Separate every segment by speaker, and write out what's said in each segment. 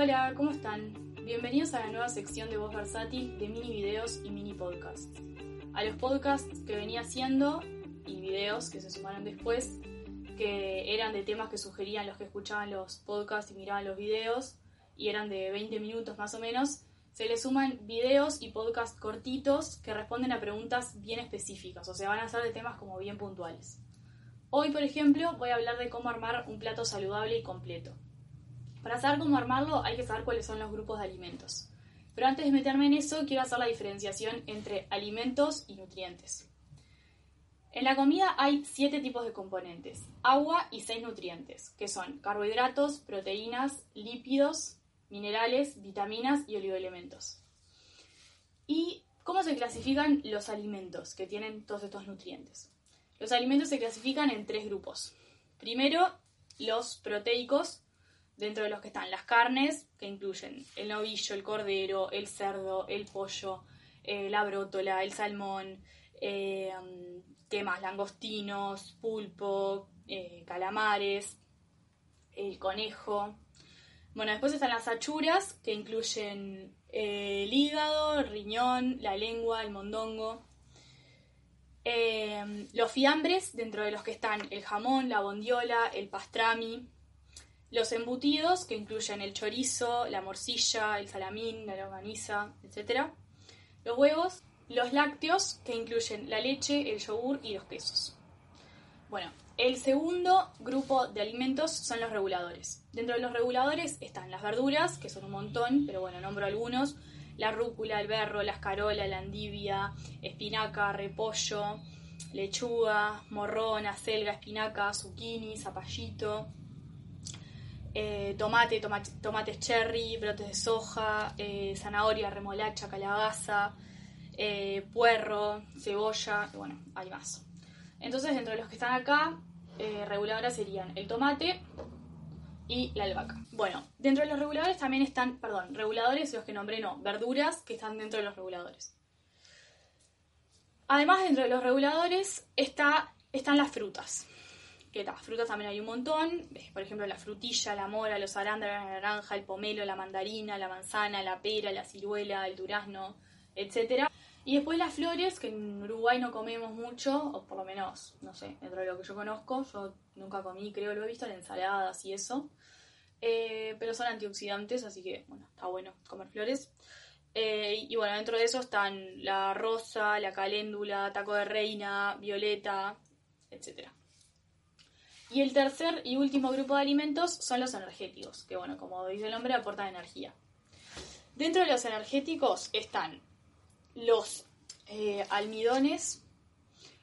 Speaker 1: Hola, ¿cómo están? Bienvenidos a la nueva sección de Voz Versátil de mini videos y mini podcasts. A los podcasts que venía haciendo y videos que se sumaron después, que eran de temas que sugerían los que escuchaban los podcasts y miraban los videos, y eran de 20 minutos más o menos, se le suman videos y podcasts cortitos que responden a preguntas bien específicas, o sea, van a ser de temas como bien puntuales. Hoy, por ejemplo, voy a hablar de cómo armar un plato saludable y completo. Para saber cómo armarlo hay que saber cuáles son los grupos de alimentos. Pero antes de meterme en eso, quiero hacer la diferenciación entre alimentos y nutrientes. En la comida hay siete tipos de componentes, agua y seis nutrientes, que son carbohidratos, proteínas, lípidos, minerales, vitaminas y oligoelementos. ¿Y cómo se clasifican los alimentos que tienen todos estos nutrientes? Los alimentos se clasifican en tres grupos. Primero, los proteicos, dentro de los que están las carnes, que incluyen el novillo, el cordero, el cerdo, el pollo, eh, la brótola, el salmón, eh, ¿qué más? Langostinos, pulpo, eh, calamares, el conejo. Bueno, después están las achuras, que incluyen el hígado, el riñón, la lengua, el mondongo. los fiambres, dentro de los que están el jamón, la bondiola, el pastrami, los embutidos, que incluyen el chorizo, la morcilla, el salamín, la longaniza, etc. Los huevos. Los lácteos, que incluyen la leche, el yogur y los quesos. Bueno, el segundo grupo de alimentos son los reguladores. Dentro de los reguladores están las verduras, que son un montón, pero bueno, nombro algunos. La rúcula, el berro, la escarola, la endivia, espinaca, repollo, lechuga, morrón, acelga, espinaca, zucchini, zapallito, eh, tomate, tomates cherry, brotes de soja, eh, zanahoria, remolacha, calabaza, eh, puerro, cebolla, y bueno, hay más. Entonces, dentro de los que están acá, reguladoras serían el tomate y la albahaca. Bueno, dentro de los reguladores también están, perdón, reguladores, los que nombré no, verduras que están dentro de los reguladores. Además, dentro de los reguladores está, están las frutas las frutas también hay un montón, por ejemplo la frutilla, la mora, los arándanos, la naranja, el pomelo, la mandarina, la manzana, la pera, la ciruela, el durazno, etc. Y después las flores, que en Uruguay no comemos mucho, o por lo menos, no sé, dentro de lo que yo conozco, yo nunca comí, creo, lo he visto en ensaladas y eso, eh, pero son antioxidantes, así que, bueno, está bueno comer flores. Eh, y bueno, dentro de eso están la rosa, la caléndula, taco de reina, violeta, etcétera. Y el tercer y último grupo de alimentos son los energéticos, que bueno, como dice el nombre, aportan energía. Dentro de los energéticos están los eh, almidones,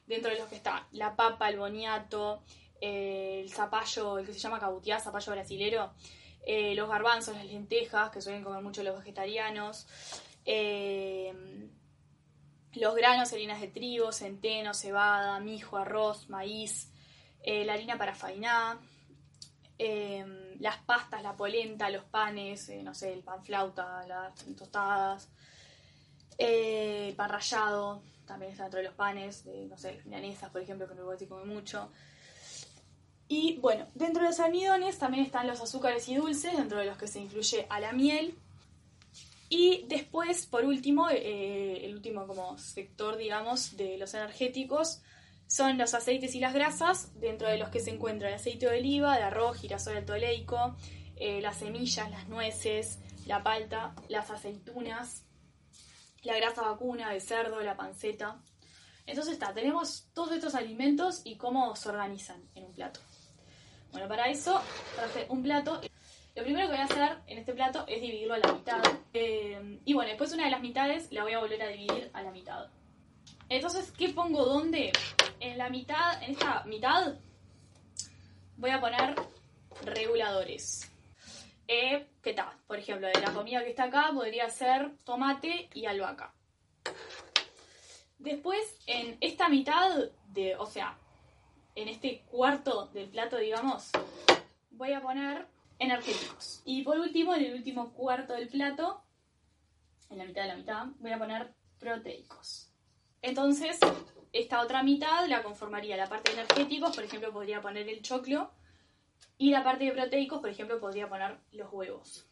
Speaker 1: dentro de los que está la papa, el boniato, eh, el zapallo, el que se llama cabutiá, zapallo brasilero, eh, los garbanzos, las lentejas, que suelen comer mucho los vegetarianos, los granos, harinas de trigo, centeno, cebada, mijo, arroz, maíz, eh, la harina para fainá, em, las pastas, la polenta, los panes, eh, no sé, el pan flauta, las tostadas, eh, el pan rallado, también está dentro de los panes, no sé, milanesas, por ejemplo, que en Uruguay se come mucho. Y bueno, dentro de los almidones también están los azúcares y dulces, dentro de los que se incluye a la miel. Y después, por último, el último como sector, digamos, de los energéticos son los aceites y las grasas, dentro de los que se encuentra el aceite de oliva, de arroz, girasol altoleico, eh, las semillas, las nueces, la palta, las aceitunas, la grasa vacuna de cerdo, la panceta. Entonces está, tenemos todos estos alimentos y cómo se organizan en un plato. Bueno, para eso traje un plato. Lo primero que voy a hacer en este plato es dividirlo a la mitad. Eh, y bueno, después una de las mitades la voy a volver a dividir a la mitad. Entonces, ¿qué pongo dónde? En la mitad, en esta mitad, voy a poner reguladores. eh, ¿qué tal? Por ejemplo, de la comida que está acá podría ser tomate y albahaca. Después, en esta mitad de, o sea, en este cuarto del plato, digamos, voy a poner energéticos. Y por último, en el último cuarto del plato, en la mitad de la mitad, voy a poner proteicos. Entonces, esta otra mitad la conformaría la parte de energéticos, por ejemplo, podría poner el choclo, y la parte de proteicos, por ejemplo, podría poner los huevos.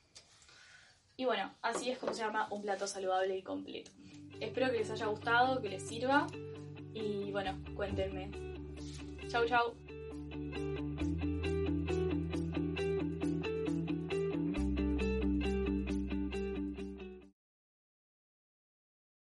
Speaker 1: Y bueno, así es como se llama un plato saludable y completo. Espero que les haya gustado, que les sirva, y bueno, cuéntenme. Chau, chau.